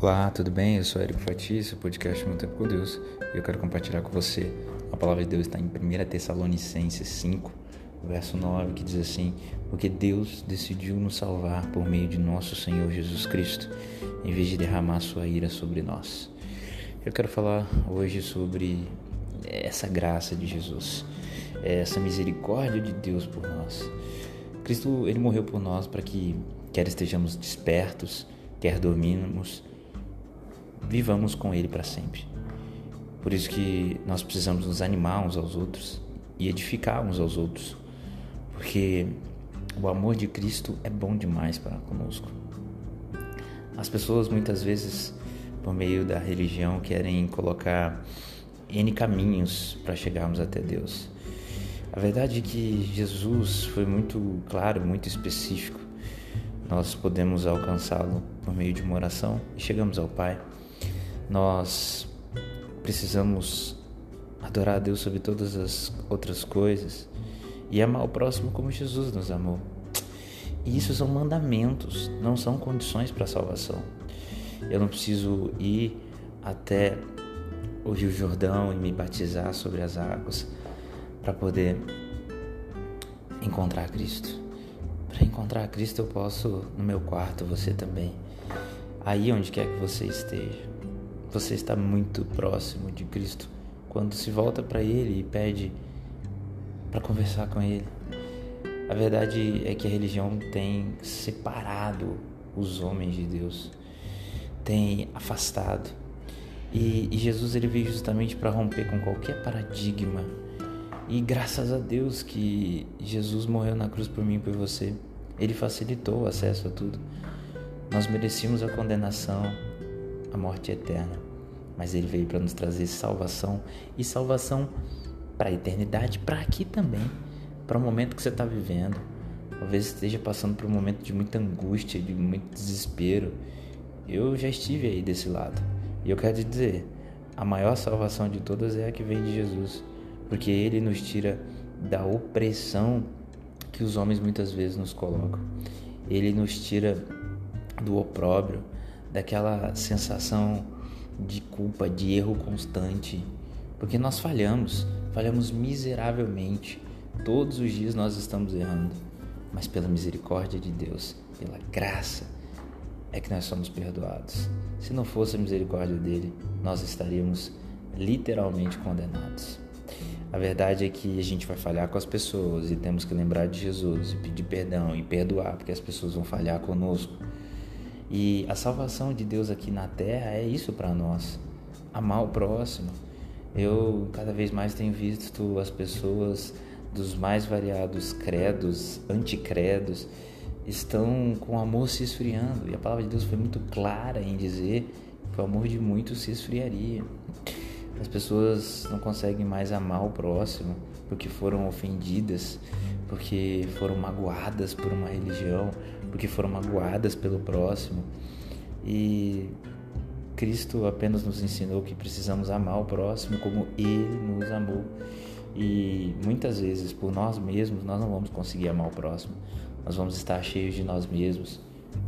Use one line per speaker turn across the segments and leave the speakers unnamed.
Olá, tudo bem? Eu sou Érico Fatis, podcast Muito Tempo com Deus e eu quero compartilhar com você. A palavra de Deus está em 1 Tessalonicenses 5, verso 9, que diz assim: Porque Deus decidiu nos salvar por meio de nosso Senhor Jesus Cristo, em vez de derramar sua ira sobre nós. Eu quero falar hoje sobre essa graça de Jesus, essa misericórdia de Deus por nós. Cristo, ele morreu por nós para que quer estejamos despertos, quer dormimos, vivamos com Ele para sempre. Por isso que nós precisamos nos animar uns aos outros e edificar uns aos outros, porque o amor de Cristo é bom demais para conosco. As pessoas muitas vezes, por meio da religião, querem colocar N caminhos para chegarmos até Deus. A verdade é que Jesus foi muito claro, muito específico. Nós podemos alcançá-lo por meio de uma oração e chegamos ao Pai nós precisamos adorar a Deus sobre todas as outras coisas e amar o próximo como Jesus nos amou. E isso são mandamentos, não são condições para a salvação. Eu não preciso ir até o Rio Jordão e me batizar sobre as águas para poder encontrar Cristo. Para encontrar Cristo eu posso no meu quarto, você também. Aí onde quer que você esteja. Você está muito próximo de Cristo quando se volta para Ele e pede para conversar com Ele. A verdade é que a religião tem separado os homens de Deus, tem afastado. E, e Jesus ele veio justamente para romper com qualquer paradigma. E graças a Deus que Jesus morreu na cruz por mim e por você. Ele facilitou o acesso a tudo. Nós merecíamos a condenação, morte eterna, mas ele veio para nos trazer salvação e salvação para a eternidade, para aqui também, para o momento que você está vivendo. Talvez esteja passando por um momento de muita angústia, de muito desespero. Eu já estive aí desse lado. E eu quero te dizer, a maior salvação de todas é a que vem de Jesus, porque ele nos tira da opressão que os homens muitas vezes nos colocam. Ele nos tira do opróbrio, daquela sensação de culpa, de erro constante, porque nós falhamos, falhamos miseravelmente. Todos os dias nós estamos errando, mas pela misericórdia de Deus, pela graça, é que nós somos perdoados. Se não fosse a misericórdia dele, nós estaríamos literalmente condenados. A verdade é que a gente vai falhar com as pessoas e temos que lembrar de Jesus e pedir perdão e perdoar, porque as pessoas vão falhar conosco. E a salvação de Deus aqui na terra é isso para nós: amar o próximo. Eu cada vez mais tenho visto as pessoas dos mais variados credos, anticredos, estão com o amor se esfriando. E a palavra de Deus foi muito clara em dizer que o amor de muitos se esfriaria. As pessoas não conseguem mais amar o próximo porque foram ofendidas, porque foram magoadas por uma religião, porque foram magoadas pelo próximo. E Cristo apenas nos ensinou que precisamos amar o próximo como Ele nos amou. E muitas vezes, por nós mesmos, nós não vamos conseguir amar o próximo. Nós vamos estar cheios de nós mesmos.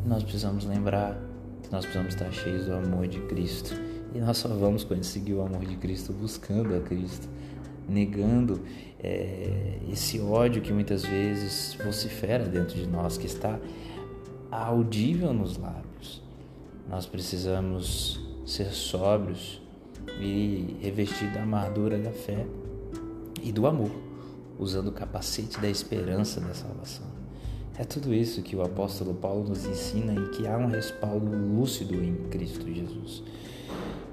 Nós precisamos lembrar que nós precisamos estar cheios do amor de Cristo. E nós só vamos conseguir o amor de Cristo buscando a Cristo negando é, esse ódio que muitas vezes vocifera dentro de nós, que está audível nos lábios. Nós precisamos ser sóbrios e revestir da armadura da fé e do amor, usando o capacete da esperança da salvação. É tudo isso que o apóstolo Paulo nos ensina e que há um respaldo lúcido em Cristo Jesus.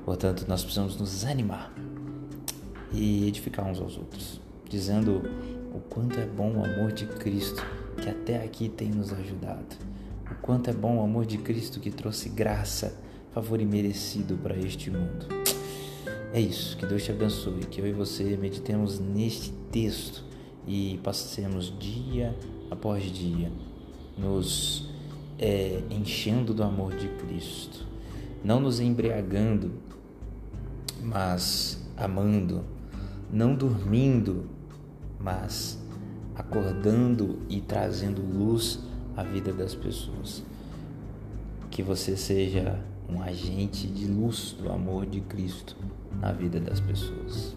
Portanto, nós precisamos nos animar e edificar uns aos outros, dizendo o quanto é bom o amor de Cristo que até aqui tem nos ajudado, o quanto é bom o amor de Cristo que trouxe graça, favor imerecido para este mundo. É isso, que Deus te abençoe, que eu e você meditemos neste texto e passemos dia após dia nos é, enchendo do amor de Cristo, não nos embriagando, mas amando não dormindo, mas acordando e trazendo luz à vida das pessoas. Que você seja um agente de luz do amor de Cristo na vida das pessoas.